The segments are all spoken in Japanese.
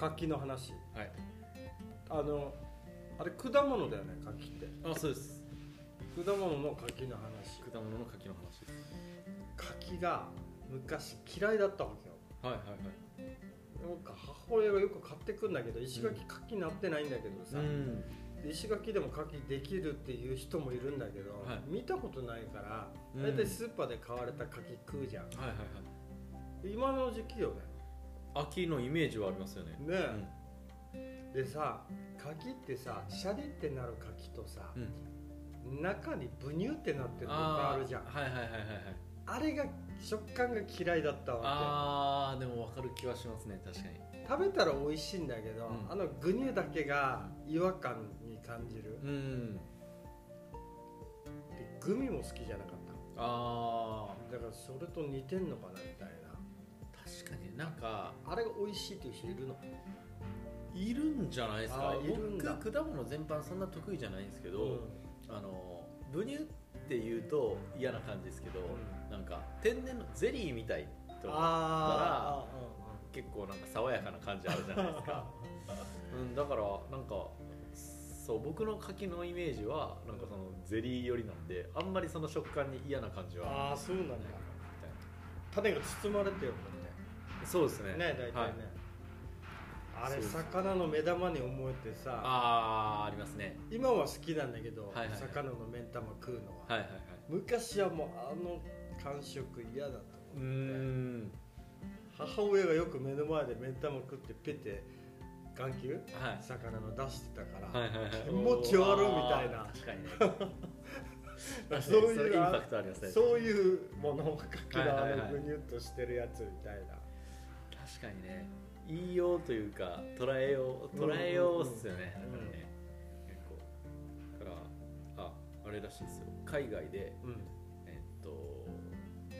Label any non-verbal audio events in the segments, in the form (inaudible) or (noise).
柿の話。はい。あのあれ果物だよね柿って。あそうです。果物の柿の話。果物の柿の話です。柿が昔嫌いだったわけよ。はいはいはい。なんか母親がよく買ってくんだけど石垣柿なってないんだけどさ、うん。で石垣でも柿できるっていう人もいるんだけど、はい。見たことないからうん。大体スーパーで買われた柿食うじゃん、はいはいはい。今の時期よね秋のイメージはありますよね。ねえ、でさ柿ってさシャリってなる柿とさ、うん。中にブニュってなってるのがあるじゃん。あはいはいはいはいはい。れが食感が嫌いだったわあーでも分かる気はしますね確かに。け食べたら美味しいんだけど、うん。あのグニュだけが違和感に感じる。うん。でグミも好きじゃなかっあただからそれと似てんのかなみたいー確かになんかなあれが美味しいっていう人いるの？いるんじゃないですか。僕果物全般そんな得意じゃないんですけど、うん。あのブニュって言うと嫌な感じですけど、うん。なんか天然のゼリーみたいと思ったらあ結構なんか爽やかな感じあるじゃないですか、(laughs) うん、だからなんかそう僕の柿のイメージはなんかそのゼリー寄りなんであんまりその食感に嫌な感じはああそうなんだ。種が包まれてるもんねそうですね。ね大体ね、はい。あれ魚の目玉に思えてさ。ああありますね。今は好きなんだけど、はいはいはい。魚の目玉食うのは、はいはいはい。昔はもうあの感触嫌だと思って。ん母親がよく目の前で目玉食ってペテ眼球？はい。魚の出してたから、はいはいはい。気持ち悪いみたいな。確かにね。(laughs) 確そういうインパクトありますね。そういうものをかけのあはいはいはいのぐにゅっとしてるやつみたいな、確かにね。言いようというか捉えよう捉えようっすよね、うんうんうんだからね。結構だからああれらしいですよ。海外でうん。えっと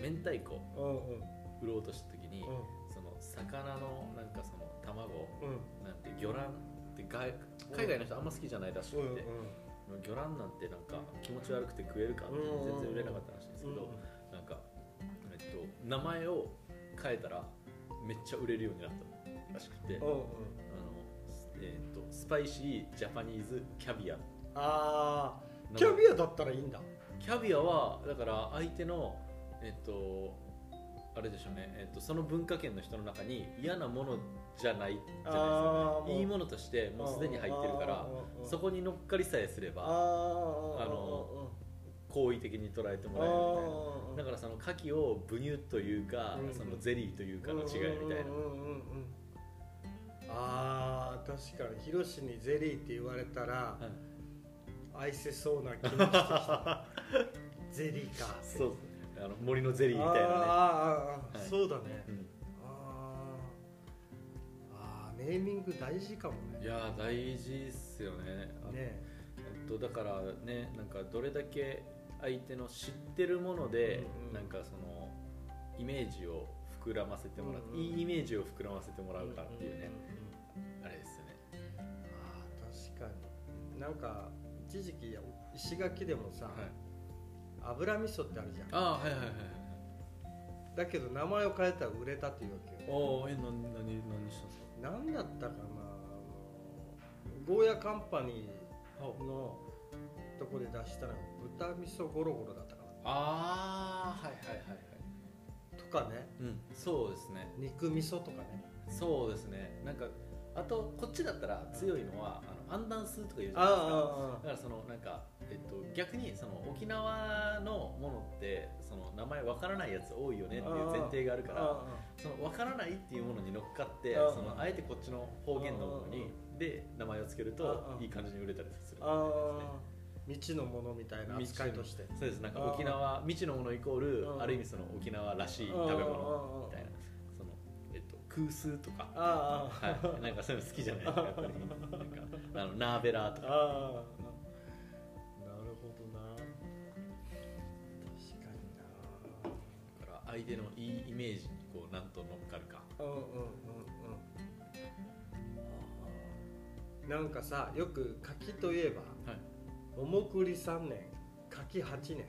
明太子うんうん。売ろうとした時に、その魚のなんかその卵うん。なんて魚卵って外海外の人あんま好きじゃないらしくうんて、魚卵なんてなんか気持ち悪くて食えるかって全然売れなかったらしいんですけど、なんか、えっと、名前を変えたらめっちゃ売れるようになったらしくて、あのえっとスパイシージャパニーズキャビア。ああキャビアだったらいいんだ。キャビアはだから相手のえっとあれでしょうね、えっと、その文化圏の人の中に嫌なものじゃないじゃないですかいいものとしてもうすでに入ってるからそこに乗っかりさえすればああの好意的に捉えてもらえるみたいな。だからその牡蠣をブニュというか、うん。そのゼリーというかの違いみたいな、うんうんうんうん。あー確かにヒロシにゼリーって言われたらはい。愛せそうな気もしてきた。(laughs) ゼリーかそうですね。あの森のゼリーみたいなね。あーあはい。そうだね、うん。あーあーネーミング大事かもね。いやー大事っすよね。あねえっと、だからねなんかどれだけ相手の知ってるもので、うん。うんなんかそのイメージを膨らませてもらって、うんうん。いいイメージを膨らませてもらうかっていうね、んんんあれですよね。あー確かに。なんか一時期石垣でもさ、はい。油味噌ってあるじゃん。ああはいはいはいはいだけど名前を変えたら売れたっていうわけよ。おおえ何何何したんですか？何だったかな。ゴーヤカンパニーのとこで出したのが豚味噌ゴロゴロだったかああはいはいはいはい。なとかね。うんそうですね。肉味噌とかね。そうですね。なんかあとこっちだったら強いのはあのアンダンスーとか言うじゃないですか。あだからそのなんか、えっと、逆にその沖縄のものってその名前わからないやつ多いよねっていう前提があるからあそのわからないっていうものに乗っかってそのあえてこっちの方言のものにで名前をつけるあとあいい感じに売れたりするああ未知のものみたいな扱いとして。そうです。なんか沖縄未知のものイコールある意味その沖縄らしい食べ物みたいな。そのえっと空数とか。はい。なんかそういうの好きじゃない？ですかやっぱり。なんかあのナーベラーとか。なるほどな。確かにな。だから相手のいいイメージにこうなんと乗っかるか。うんうんうんうん。なんかさよく柿といえばはい桃栗3年柿8年。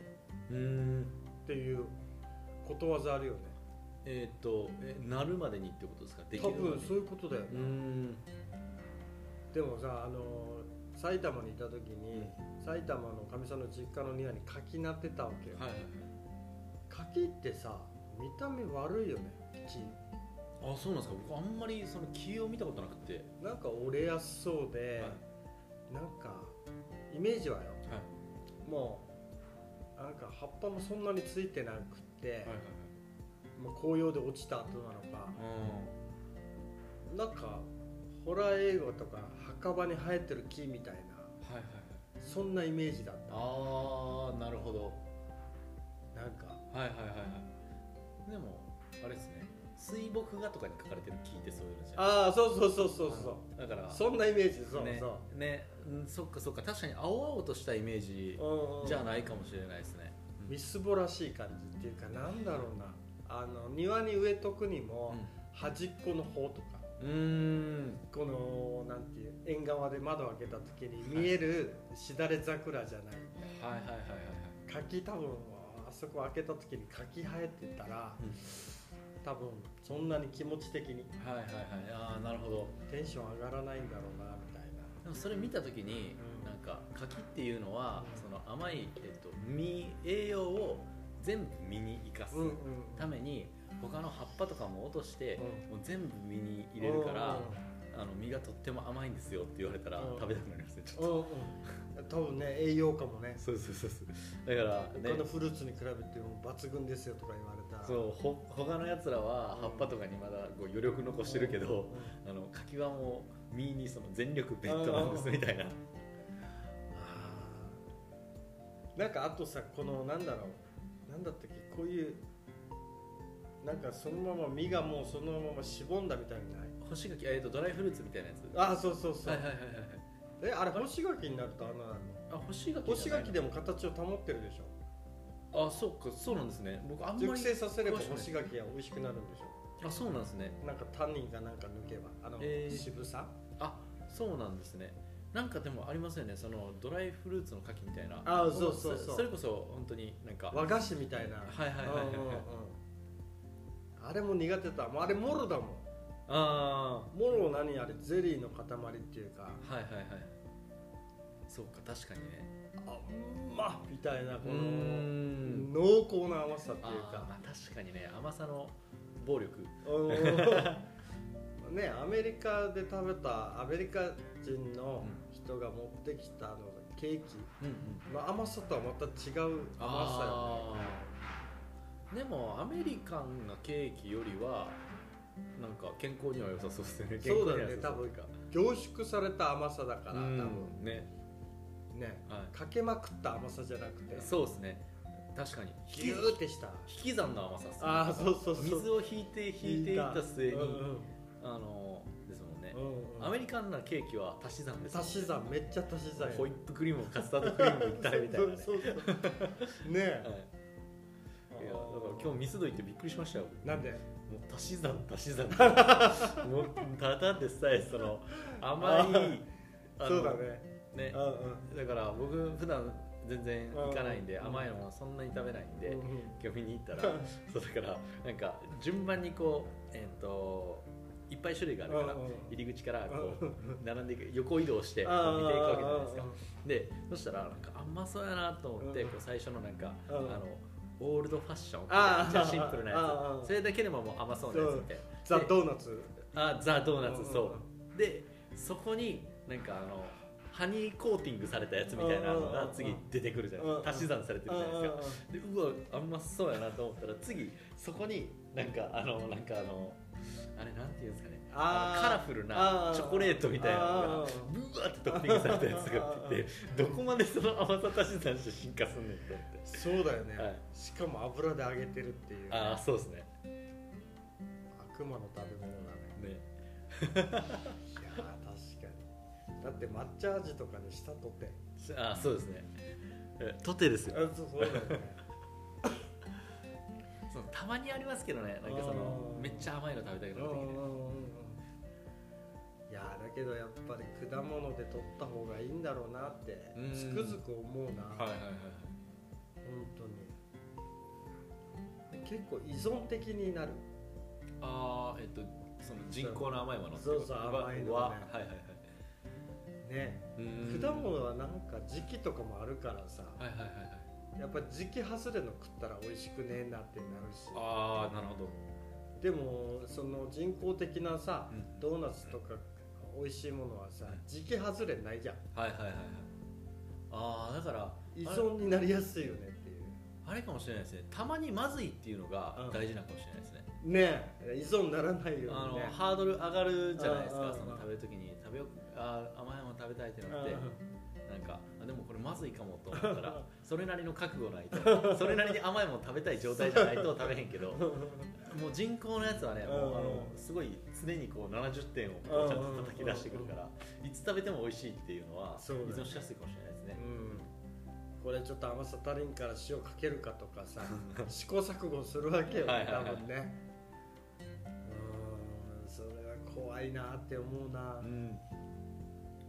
うん。っていうことわざあるよね。えーっとえなるまでにってことですか？でき多るまでに。分そういうことだようーね、ん。でもさあの埼玉にいた時に埼玉のかみさんの実家の庭に柿なってたわけよ、はいはいはい。柿ってさ見た目悪いよね木あそうなんですか？僕あんまりその木を見たことなくて。なんか折れやすそうで、なんかイメージはよ。はい。もうなんか葉っぱもそんなについてなくって、はいはいもう紅葉で落ちた後なのか。はいなんかホラー映画とか墓場に生えてる木みたいなはいはいはい。そんなイメージだった。ああなるほど。なんか。はいはいはいはい。でもあれですね水墨画とかに書かれてる木ってそういうのじゃん。ああそうそうそうそうそう。だからそんなイメージそうねそう、ねうんそっかそっか確かに青々としたイメージうんうん。じゃないかもしれないですね、みすぼらしい感じっていうかなんだろうな。あの庭に植えとくにも、端っこの方とか。うん。このなんていう縁側で窓を開けた時に見えるしだれ桜じゃない。はいはいはいはいはい。柿多分あそこ開けた時に柿生えてたら、うん多分そんなに気持ち的に。はいはいはい。ああなるほど。テンション上がらないんだろうなみたいな。でもそれ見た時に、うん。なんか柿っていうのは、うん。その甘い、えっと、実栄養を全部実に生かすうんうん。ために他の葉っぱとかも落として、うん。もう全部実に入れるから、あの実がとっても甘いんですよって言われたら、うん。食べたくなりますねちょっうんと、うんうん多分ね栄養価もね。そうそうそうそう。だから他ねのフルーツに比べても抜群ですよとか言われたら。そうほ他のやつらは葉っぱとかにまだこう余力残してるけど、あの柿はもう実にその全力ベッドなんですみたいな、なんかあとさこのなんだろう。なんだったっけ？こういうなんかそのまま実がもうそのまましぼんだみたいにない？干し柿えーとドライフルーツみたいなやつ。あそうそうそう、はいはいはいはいえあれ干し柿になるとあんななるあ干し柿の？干し柿ででも形を保ってるでしょ。あそうかそうなんですね。僕あんまり熟成させれば干し柿は美味しくなるんでしょ。あそうなんですね。なんかタンニンがなんか抜けばあの、えー。渋さ？あそうなんですね。なんかでもありますよね。そのドライフルーツの柿みたいな。あそうそうそうそれこそ本当になんか。和菓子みたいな。はいはいはいはいはい。あれも苦手だもうあれモロだもんあモロ何あれゼリーの塊っていうか。あはいはいはい。そうか確かにね。あうんまみたいなこうーん。の濃厚な甘さっていうか。あ確かにね甘さの暴力。うん (laughs) ねアメリカで食べたアメリカ人の人が持ってきたあのケーキ。うんうん。の甘さとはまた違う甘さよね。あー。でもアメリカンなケーキよりはなんか健康には良さそうですね。そうだね健康には良さそう。っていうか凝縮された甘さだから多うん分。ね。ね。はかけまくった甘さじゃなくて。いそうですね。確かに。ギューってした。引き算の甘さっすね。ああそうそうそう。水を引いて引いていった末に、うんうんあのですもんね、うんうん。アメリカンなケーキは足し算です足し算。めっちゃ足し算や。ホイップクリームカスタードクリームいったみたいなね。そうそうそう。ねえ。はい。いやだから今日ミスド行ってびっくりしましたよ。なんで？もう足し算足し算。もうただでさえその甘い (laughs) そうだね。ねうんうん。だから僕普段全然行かないんでうん甘いのもそんなに食べないんでうんうん。今日見に行ったら (laughs) そうだからなんか順番にこうえっ、といっぱい種類があるから入り口からこう並んでいく横移動して見ていくわけじゃないですか。でそしたらなんか甘そうやなと思ってうんこう最初のなんかあうん。のオールドファッション。あー。じゃシンプルなやつ。それだけでももう甘そうなやつみたいな。ザ・でドーナツ。あザ・ドーナツうんそう。でそこになんかあのハニーコーティングされたやつみたいなのが次出てくるじゃないですか。足し算されてるじゃないですか。でうわあんまそうやなと思ったら次そこになんかあのなんかあのあれなんていうんですかねカラフルなチョコレートみたいなのがブワーってトッピングされたやつがあって (laughs) どこまでその甘さ足し算して進化すんねんってそうだよね、はい。しかも油で揚げてるっていうああそうですね。悪魔の食べ物だね。ね。いやー確かに。だって抹茶味とかにしたとて。ああそうですね。えトテですよ。あそうそうだよね。(laughs) そのたまにありますけどね。なんかそのうんめっちゃ甘いの食べたくうんうんなってきてやーだけどやっぱり果物で取った方がいいんだろうなってうん。つくづく思うな、はいはいはい本当に。結構依存的になる。ああえっとその人工の甘いものそうそう甘いのね。ははいはいはい。ね。果物はなんか時期とかもあるからさ。はいはいはいはい。やっぱ時期外れの食ったら美味しくねえなってなるし。ああなるほど。でもその人工的なさうん。ドーナツとか美味しいものはさうん。時期外れないじゃん。はいはいはいはい。ああだから依存になりやすいよねっていう。あれかもしれないですね。たまにまずいっていうのがうん。大事なのかもしれないですね、ねえ依存ならないようにね。ハードル上がるじゃないですうんうんうんかその食べるときに食べよあー甘いもの食べたいってなってなんかあでもこれまずいかもと思ったら (laughs) それなりの覚悟ないとそれなりに甘いもの食べたい状態じゃないと食べへんけどもう人工のやつはねもうあのすごい常にこう70点をこうちゃんと叩き出してくるからいつ食べても美味しいっていうのは依存しやすいかもしれないですね。うん。これちょっと甘さ足りんから塩かけるかとかさ (laughs) 試行錯誤するわけよはいはいはい。多分ね。うんそれは怖いなって思うな。うん。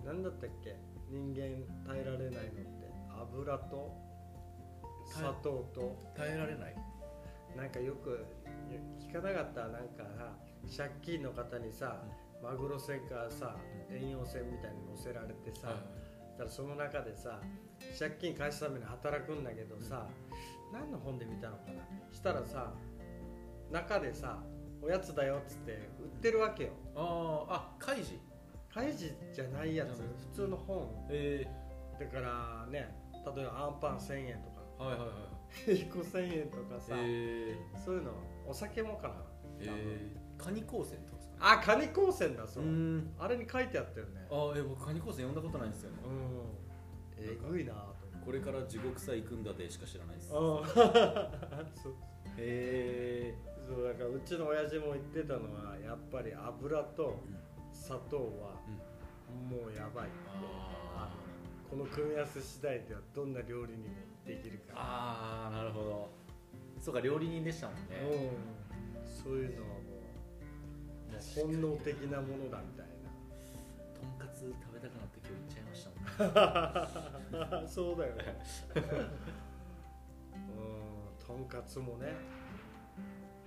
何だったっけ？人間耐えられないのって油と砂糖と耐えられない。なんかよく聞かなかったなんかさ借金の方にさ、マグロ船かさ遠洋船みたいに乗せられてさ、だからその中でさ借金返すために働くんだけどさ、何の本で見たのかな？したらさ中でさおやつだよっつって売ってるわけよ。あーあカイジじゃないやつ普通の本。え。だからね例えばアンパン1000円とか。ー、はいはいはい。1個1000円とかさ、え。そういうのお酒もかな。ー、え。ー、カニ光線とかですかね。あカニ光線だそう。う、ん。あれに書いてあったよね。あーえ僕カニ光線読んだことないんですよね。うん。えぐいなこれから地獄さ行くんだでしか知らないです。(laughs) へえ。そうだからうちの親父も言ってたのはやっぱり油と砂糖はもうやばい。ってあこの組み合わせ次第ではどんな料理にもできるから。あーなるほど。そうか料理人でしたもんね。うん。そういうのはもう本能的なものだみたいとんかつ食べたくなって今日行っちゃいましたもんね。な (laughs) そうだよね。(laughs) うんとんかつもね。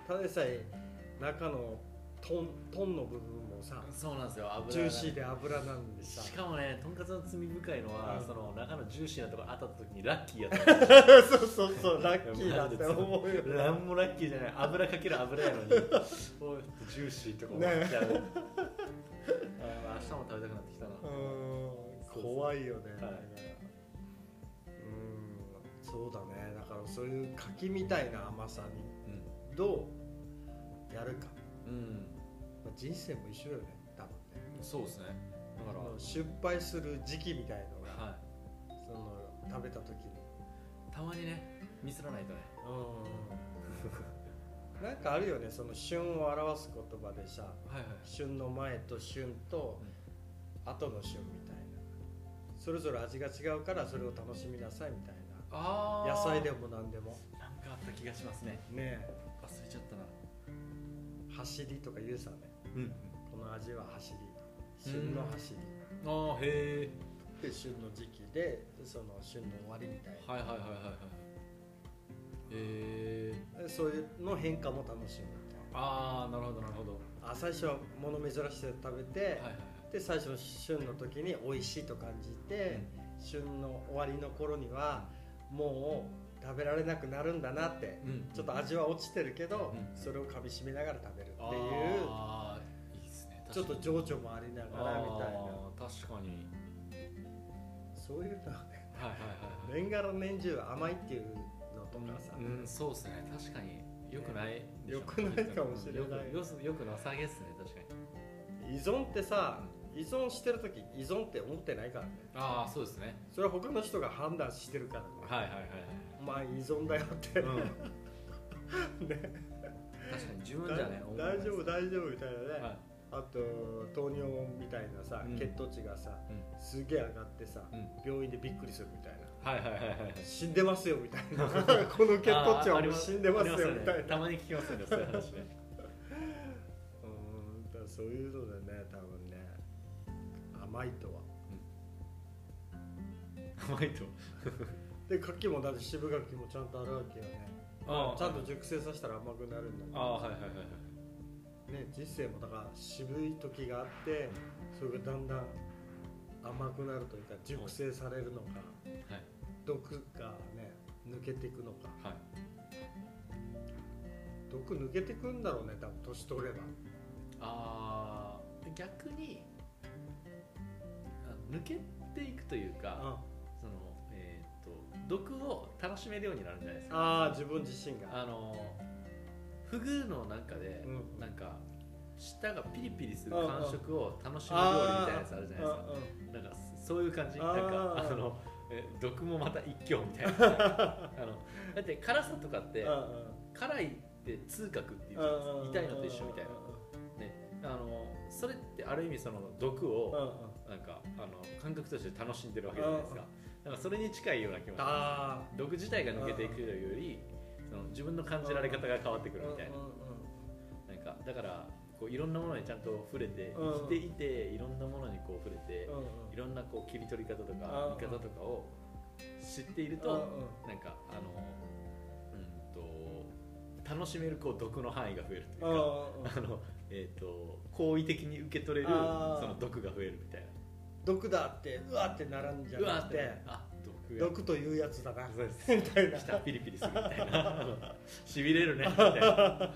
ただでさえ中のトントンの部分もさそうなんですよ。油がジューシーで油なんでさ。しかもねとんかつの罪深いのは、うん。その中のジューシーなところ当たった時にラッキーやった。(laughs) そうそうそうラッキーだって思うよね。(laughs) なんもラッキーじゃない。油かける油やのにジューシーとかもね明日も食べたくなってきたな。うん。怖いよね、はい。うん。そうだね。だからそういう柿みたいな甘さにどうやるか、うん、うん、まあ、人生も一緒よね多分ね。そうですね。だから、失敗する時期みたいのが、はその食べた時に。い、たまにねミスらないとね。うん (laughs) なんかあるよねその旬を表す言葉でさはいはい。旬の前と旬と後の旬みたいな。それぞれ味が違うからそれを楽しみなさいみたいあな野菜でもも何でも。なんかあった気がしますね。ね忘れちゃったな。え走りとか言うさね。うんこの味は走り旬の走り。ああへえで旬の時期でその旬の終わりみたいはいはいはいはいはい。へえなそういうの変化も楽しむみたいああなるほどなるほど。なあ最初は物珍しく食べて、はいはいはい。で最初の旬の時に美味しいと感じて、旬の終わりの頃にはもう食べられなくなるんだなって、うん。ちょっと味は落ちてるけど、うん。それをかみしめながら食べるっていうちょっと情緒もありながらみたいな。確かに。そういうのはねはいはいはいはい。年がら年中甘いっていうのとかさ、うん、そうですね。確かに。よくないでしょ。よくないかもしれない。よくよくなさげっすね確かに。依存ってさ依存してる時依存って思ってないからね。ああそうですね。それは他の人が判断してるからね、はいはいはいはい。お前依存だよって、うん。(laughs) ね。確かに自分じゃね。大丈夫大丈夫みたいなね、はいあと糖尿みたいなさ、うん。血糖値がさうん。すげえ上がってさ、うん。病院でびっくりするみたいな。はいはいはいはい死んでますよみたいな。(laughs) この血糖値はもう死んでますよみたいな。たまに聞きますよねそういう話ね。うんだそういうのでね多分ね甘いとは。甘いと (laughs) で柿もだって渋柿もちゃんとあるわけよね。ちゃんと熟成させたら甘くなるんだけど。ああはいはいはいはいね人生もだから渋い時があってそれがだんだん甘くなるというか熟成されるのかはい。毒がね抜けていくのか。はい。毒抜けていくんだろうね多分年取れば。あー逆にあ抜けていくというかあそのえっ、と毒を楽しめるようになるんじゃないですか。あー自分自身が。あのフグの中で、うん。なんか舌がピリピリするうん。うん感触を楽しむ料理みたいなやつあるじゃないですか。あなんかそういう感じ。なんあーかあのえ毒もまた一興みたいな。(laughs) あのだって辛さとかってうんうん。辛いって痛覚っていうじゃないですか痛いのと一緒みたいな。ね。あのそれってある意味その毒うんうん。をなんかあの感覚として楽しんでるわけじゃないですか。なんかそれに近いような気もしまあす毒自体が抜けていくよりその自分の感じられ方が変わってくるみたいな。うんうんうんなんかだからこういろんなものにちゃんと触れてうん生きていていろんなものにこう触れてうんうん。いろんなこう切り取り方とうんか見方とかを知っているとうんうん。なんかあのうんと楽しめるこう毒の範囲が増えるといううんかうんうん。(laughs) あのえっと好意的に受け取れるその毒が増えるみたいな。毒だってうわってならんじゃなくて。あ毒というやつだな。そうです。みたいな。舌ピリピリするみたいな。(laughs) しびれるねみたいな。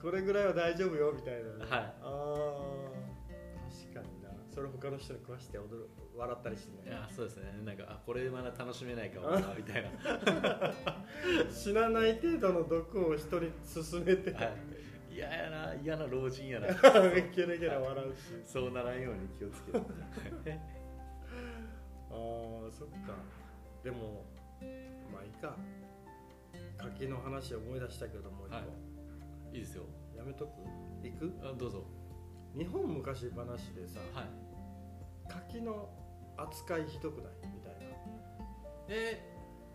これぐらいは大丈夫よみたいなね。はい。ああ確かにな。それ他の人に食わして踊る笑ったりしてね。いやそうですね。なんかあこれまだ楽しめないかもなみたいな。(laughs) 死なない程度の毒を人に勧めて、はい。嫌やな嫌な老人やな。(laughs) 笑うっていう。そうならんように気をつけて。ああそっか。でもまあいいか。柿の話思い出したけどもう一個、はい。いいですよ。やめとく？行く？あどうぞ。日本昔話でさはい。柿の扱いひどくない？みたいな。え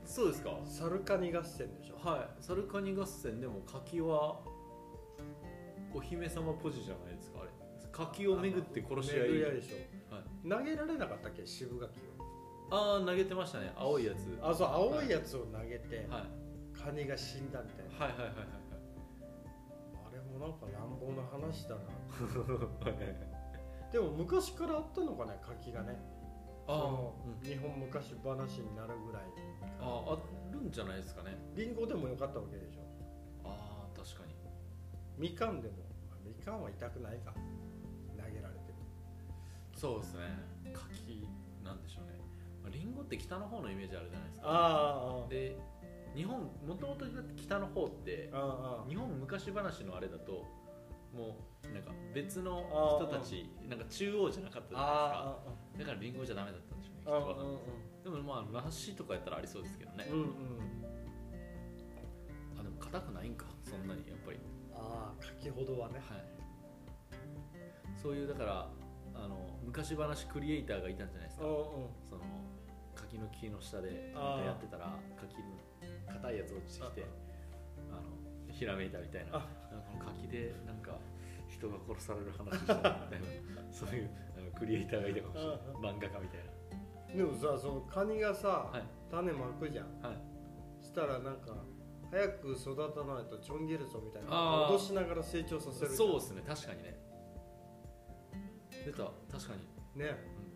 ー、そうですか？サルカニ合戦でしょ。はい。サルカニ合戦でも柿はお姫様ポジじゃないですかあれ。柿をめぐって殺し合い。巡り合いでしょ。はい、投げられなかったっけ？渋柿ああ投げてましたね。青いやつ。をあそう青いやつを投げて、はい、カニが死んだみたいな、はいはいはいはいあれもなんか乱暴な話だな。はい。でも昔からあったのかね柿がね。あー。そのうん。日本昔話になるぐらい。あーあるんじゃないですかね。リンゴでもよかったわけでしょ。ああ確かに。みかんでも。まあみかんは痛くないか。投げられても。そうですね。柿なんでしょうね。まあリンゴって北の方のイメージあるじゃないですか。ああで日本もともと北の方って日本昔話のあれだともうなんか別の人たちなんか中央じゃなかったじゃあないですか。だからリンゴじゃダメだったんでしょうねきっああとわかんないでもまあ梨とかやったらありそうですけどね、うんうん。あでも硬くないんかそんなにやっぱり。ああ柿ほどはね。はい。そういうだからあの昔話クリエイターがいたんじゃないですか。うんうん。その柿の木の下でやってたら柿の硬いやつ落ちてきてあのひらめいたみたいな。あ。なんかこの柿でなんか人が殺される話したなみたいな。(laughs) そういうあのクリエイターがいたかもしれない。あ漫画家みたいでもさそのカニがさ、はい。種まくじゃん。なはい。したらなんか早く育たないとちょん切るぞみたいなあー。脅しながら成長させるそうですね。確かにね。出た。確かに。ね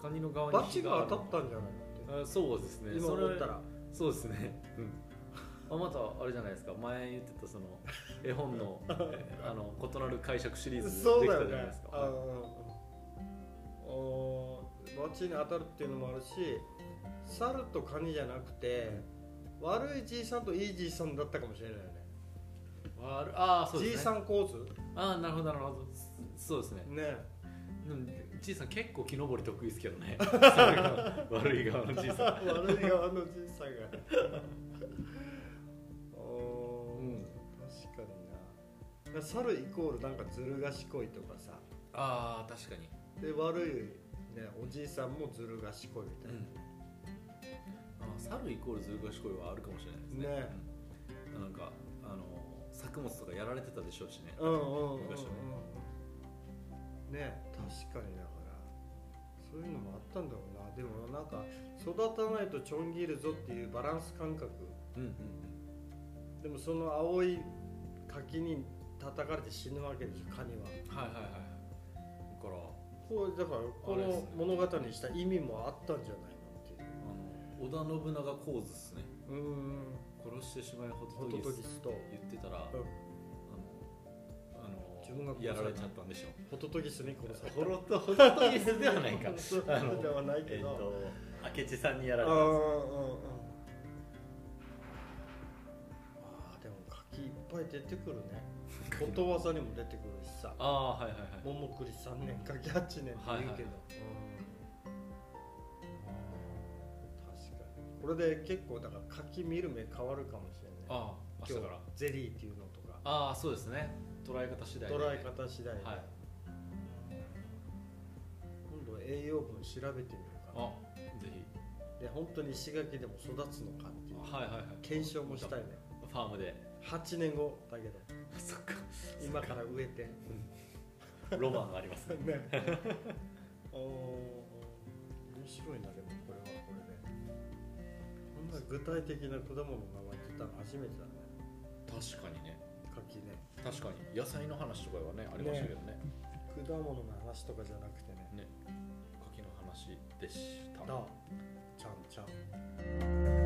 カニの側にバチが当火たったんじゃないのって。あそうですね。今思ったら。そうですね、(laughs) あまたあれじじゃないですか。前言ってたその (laughs) 絵本のえあの異なる解釈シリーズできたじゃないですか、あのバチに当たるっていうのもあるし猿とカニじゃなくて悪いじいさんといいじいさんだったかもしれないよね。あるあーそうですね。じいさん構図ああなるほどなるほど。そうですね。ね。うんじい。さん結構木登り得意ですけどね悪い。側のじい。さん悪い。側のじい。さんがおうん確かにな猿イコールなんかずる賢い。とかさああ確かにで悪い、ね、おじい。さんもずる賢い。みたい。な、あ猿イコールずる賢い。はあるかもしれない。ですねねうんなんかあの作物とかやられてたでしょうしねうんうんうんうん昔はね確かにそういうのもあったんだろうな。でもなんか育たないとちょん切るぞっていうバランス感覚。うんうんでもその青い柿に叩かれて死ぬわけでしょカニは。はいはいはい。だからこうだからこの物語にした意味もあったんじゃないのっていう。あの織田信長構図ですね。うーん。殺してしまいホホトと言ってたら、うん自分がやられちゃったんでしょホトトギスに殺された。ホロトホトトギスではないか。(laughs) あのではないけえっ、ど、と明智さんにやらあれたあーでも柿いっぱい出てくるね。ことわざにも出てくるしさ。ああはいはいはい。桃栗3年柿8年って言うけど、はいはいうん。確かに。これで結構だから柿見る目変わるかもしれない。ああ明日からゼリーっていうのとか。ああそうですね捉え方次第で。捉え方次第で、はい。今度栄養分調べてみるかな。あぜひ。で本当に石垣でも育つのかっていう。はいはいはい。検証もしたいね。ファームで。8年後だけど。(laughs) そっか。今から植えて。ロマンがありますね。(laughs) ね。おー面白いなでもこれはこれで。こんな具体的な果物の名前って言ったの初めてだね。確かにね柿ね。確かに。野菜の話とかはねありましたけどね。果物の話とかじゃなくてね。ね。柿の話でした。だ。ちゃんちゃん